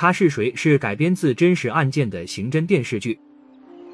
他是谁是改编自真实案件的刑侦电视剧，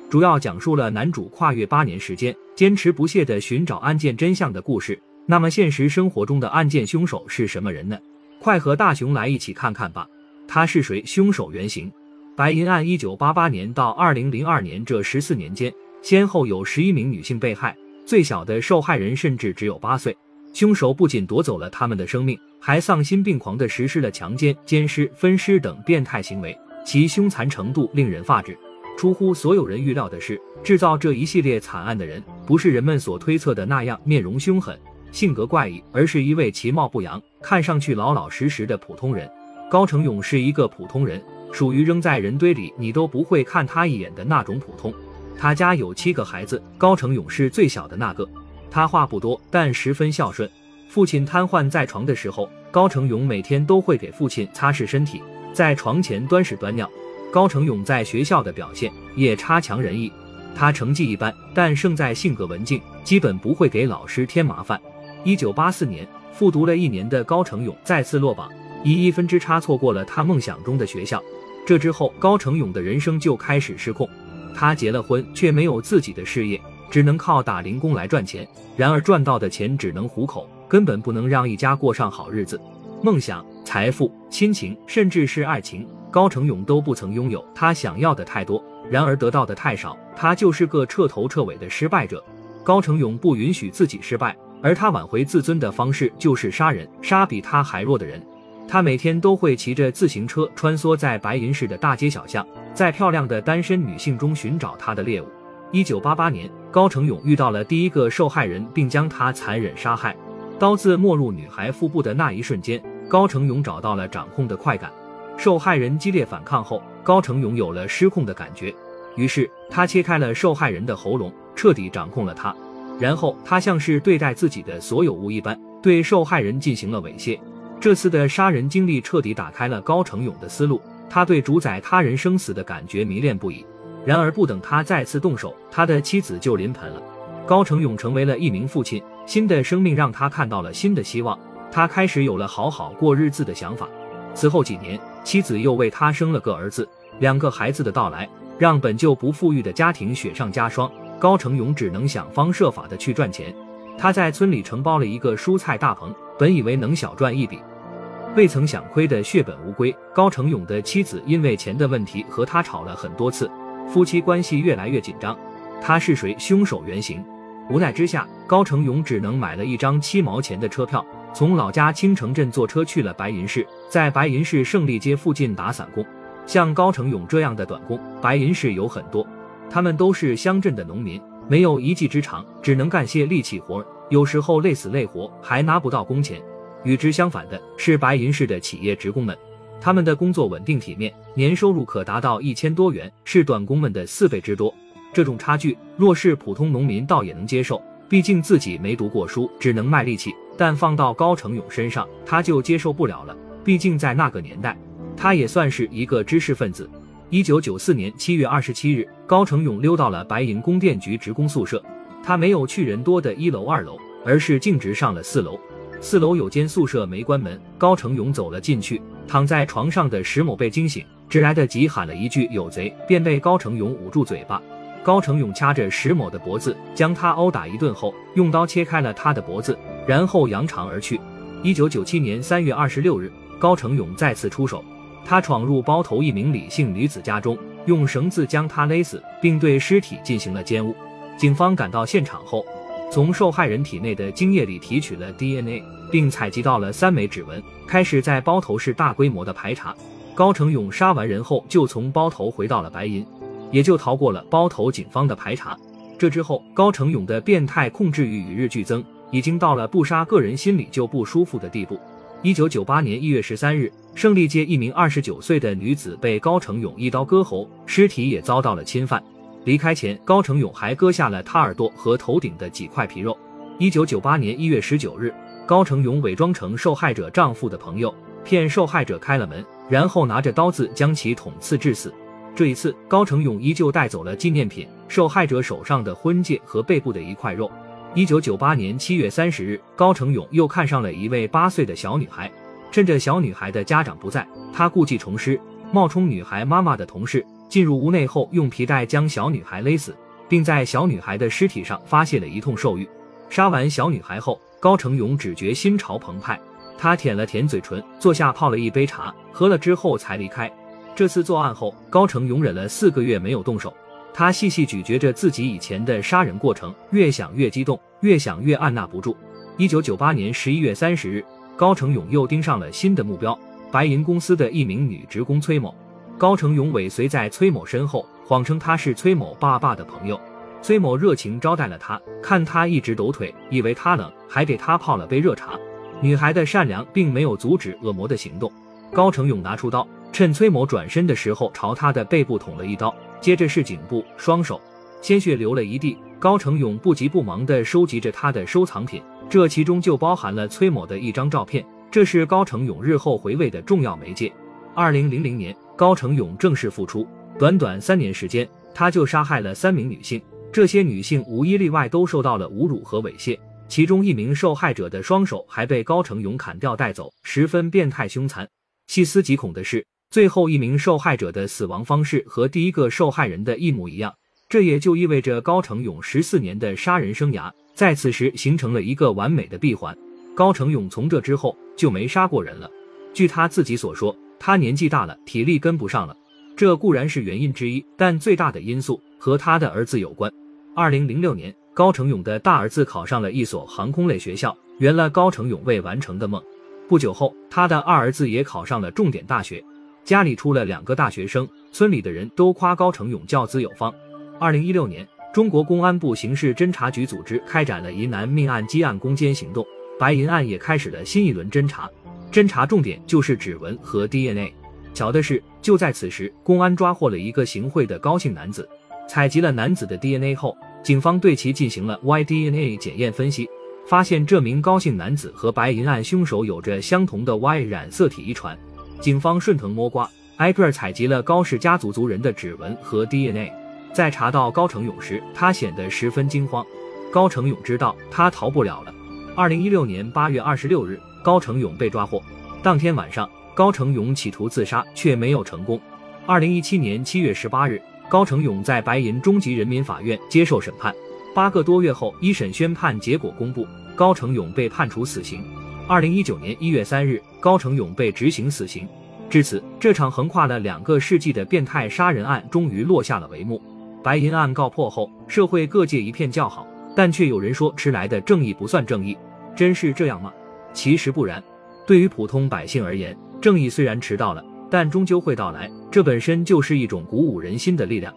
主要讲述了男主跨越八年时间，坚持不懈地寻找案件真相的故事。那么现实生活中的案件凶手是什么人呢？快和大雄来一起看看吧。他是谁？凶手原型：白银案，一九八八年到二零零二年这十四年间，先后有十一名女性被害，最小的受害人甚至只有八岁。凶手不仅夺走了他们的生命，还丧心病狂地实施了强奸、奸尸、分尸等变态行为，其凶残程度令人发指。出乎所有人预料的是，制造这一系列惨案的人，不是人们所推测的那样面容凶狠、性格怪异，而是一位其貌不扬、看上去老老实实的普通人。高成勇是一个普通人，属于扔在人堆里你都不会看他一眼的那种普通。他家有七个孩子，高成勇是最小的那个。他话不多，但十分孝顺。父亲瘫痪在床的时候，高成勇每天都会给父亲擦拭身体，在床前端屎端尿。高成勇在学校的表现也差强人意，他成绩一般，但胜在性格文静，基本不会给老师添麻烦。一九八四年，复读了一年的高成勇再次落榜，以一分之差错过了他梦想中的学校。这之后，高成勇的人生就开始失控。他结了婚，却没有自己的事业。只能靠打零工来赚钱，然而赚到的钱只能糊口，根本不能让一家过上好日子。梦想、财富、亲情，甚至是爱情，高成勇都不曾拥有。他想要的太多，然而得到的太少，他就是个彻头彻尾的失败者。高成勇不允许自己失败，而他挽回自尊的方式就是杀人，杀比他还弱的人。他每天都会骑着自行车穿梭在白银市的大街小巷，在漂亮的单身女性中寻找他的猎物。一九八八年，高成勇遇到了第一个受害人，并将他残忍杀害。刀子没入女孩腹部的那一瞬间，高成勇找到了掌控的快感。受害人激烈反抗后，高成勇有了失控的感觉，于是他切开了受害人的喉咙，彻底掌控了他。然后他像是对待自己的所有物一般，对受害人进行了猥亵。这次的杀人经历彻底打开了高成勇的思路，他对主宰他人生死的感觉迷恋不已。然而，不等他再次动手，他的妻子就临盆了。高成勇成为了一名父亲，新的生命让他看到了新的希望，他开始有了好好过日子的想法。此后几年，妻子又为他生了个儿子。两个孩子的到来，让本就不富裕的家庭雪上加霜。高成勇只能想方设法的去赚钱。他在村里承包了一个蔬菜大棚，本以为能小赚一笔，未曾想亏得血本无归。高成勇的妻子因为钱的问题和他吵了很多次。夫妻关系越来越紧张，他是谁？凶手原型。无奈之下，高成勇只能买了一张七毛钱的车票，从老家青城镇坐车去了白银市，在白银市胜利街附近打散工。像高成勇这样的短工，白银市有很多，他们都是乡镇的农民，没有一技之长，只能干些力气活，有时候累死累活，还拿不到工钱。与之相反的是白银市的企业职工们。他们的工作稳定体面，年收入可达到一千多元，是短工们的四倍之多。这种差距，若是普通农民倒也能接受，毕竟自己没读过书，只能卖力气。但放到高成勇身上，他就接受不了了。毕竟在那个年代，他也算是一个知识分子。一九九四年七月二十七日，高成勇溜到了白银供电局职工宿舍，他没有去人多的一楼、二楼，而是径直上了四楼。四楼有间宿舍没关门，高成勇走了进去。躺在床上的石某被惊醒，只来得及喊了一句“有贼”，便被高成勇捂住嘴巴。高成勇掐着石某的脖子，将他殴打一顿后，用刀切开了他的脖子，然后扬长而去。一九九七年三月二十六日，高成勇再次出手，他闯入包头一名李姓女子家中，用绳子将她勒死，并对尸体进行了奸污。警方赶到现场后，从受害人体内的精液里提取了 DNA。并采集到了三枚指纹，开始在包头市大规模的排查。高成勇杀完人后，就从包头回到了白银，也就逃过了包头警方的排查。这之后，高成勇的变态控制欲与日俱增，已经到了不杀个人心里就不舒服的地步。一九九八年一月十三日，胜利街一名二十九岁的女子被高成勇一刀割喉，尸体也遭到了侵犯。离开前，高成勇还割下了他耳朵和头顶的几块皮肉。一九九八年一月十九日。高成勇伪装成受害者丈夫的朋友，骗受害者开了门，然后拿着刀子将其捅刺致死。这一次，高成勇依旧带走了纪念品：受害者手上的婚戒和背部的一块肉。一九九八年七月三十日，高成勇又看上了一位八岁的小女孩，趁着小女孩的家长不在，他故技重施，冒充女孩妈妈的同事进入屋内后，用皮带将小女孩勒死，并在小女孩的尸体上发泄了一通兽欲。杀完小女孩后，高成勇只觉心潮澎湃，他舔了舔嘴唇，坐下泡了一杯茶，喝了之后才离开。这次作案后，高成勇忍了四个月没有动手。他细细咀嚼着自己以前的杀人过程，越想越激动，越想越按捺不住。一九九八年十一月三十日，高成勇又盯上了新的目标——白银公司的一名女职工崔某。高成勇尾随在崔某身后，谎称他是崔某爸爸的朋友。崔某热情招待了他，看他一直抖腿，以为他冷，还给他泡了杯热茶。女孩的善良并没有阻止恶魔的行动。高成勇拿出刀，趁崔某转身的时候，朝他的背部捅了一刀。接着是颈部、双手，鲜血流了一地。高成勇不急不忙地收集着他的收藏品，这其中就包含了崔某的一张照片，这是高成勇日后回味的重要媒介。二零零零年，高成勇正式复出，短短三年时间，他就杀害了三名女性，这些女性无一例外都受到了侮辱和猥亵，其中一名受害者的双手还被高成勇砍掉带走，十分变态凶残。细思极恐的是。最后一名受害者的死亡方式和第一个受害人的一模一样，这也就意味着高成勇十四年的杀人生涯在此时形成了一个完美的闭环。高成勇从这之后就没杀过人了。据他自己所说，他年纪大了，体力跟不上了。这固然是原因之一，但最大的因素和他的儿子有关。二零零六年，高成勇的大儿子考上了一所航空类学校，圆了高成勇未完成的梦。不久后，他的二儿子也考上了重点大学。家里出了两个大学生，村里的人都夸高成勇教子有方。二零一六年，中国公安部刑事侦查局组织开展了疑难命案积案攻坚行动，白银案也开始了新一轮侦查，侦查重点就是指纹和 DNA。巧的是，就在此时，公安抓获了一个行贿的高姓男子，采集了男子的 DNA 后，警方对其进行了 Y-DNA 检验分析，发现这名高姓男子和白银案凶手有着相同的 Y 染色体遗传。警方顺藤摸瓜，挨个采集了高氏家族族人的指纹和 DNA。在查到高成勇时，他显得十分惊慌。高成勇知道他逃不了了。二零一六年八月二十六日，高成勇被抓获。当天晚上，高成勇企图自杀，却没有成功。二零一七年七月十八日，高成勇在白银中级人民法院接受审判。八个多月后，一审宣判结果公布，高成勇被判处死刑。二零一九年一月三日，高成勇被执行死刑。至此，这场横跨了两个世纪的变态杀人案终于落下了帷幕。白银案告破后，社会各界一片叫好，但却有人说迟来的正义不算正义。真是这样吗？其实不然。对于普通百姓而言，正义虽然迟到了，但终究会到来，这本身就是一种鼓舞人心的力量。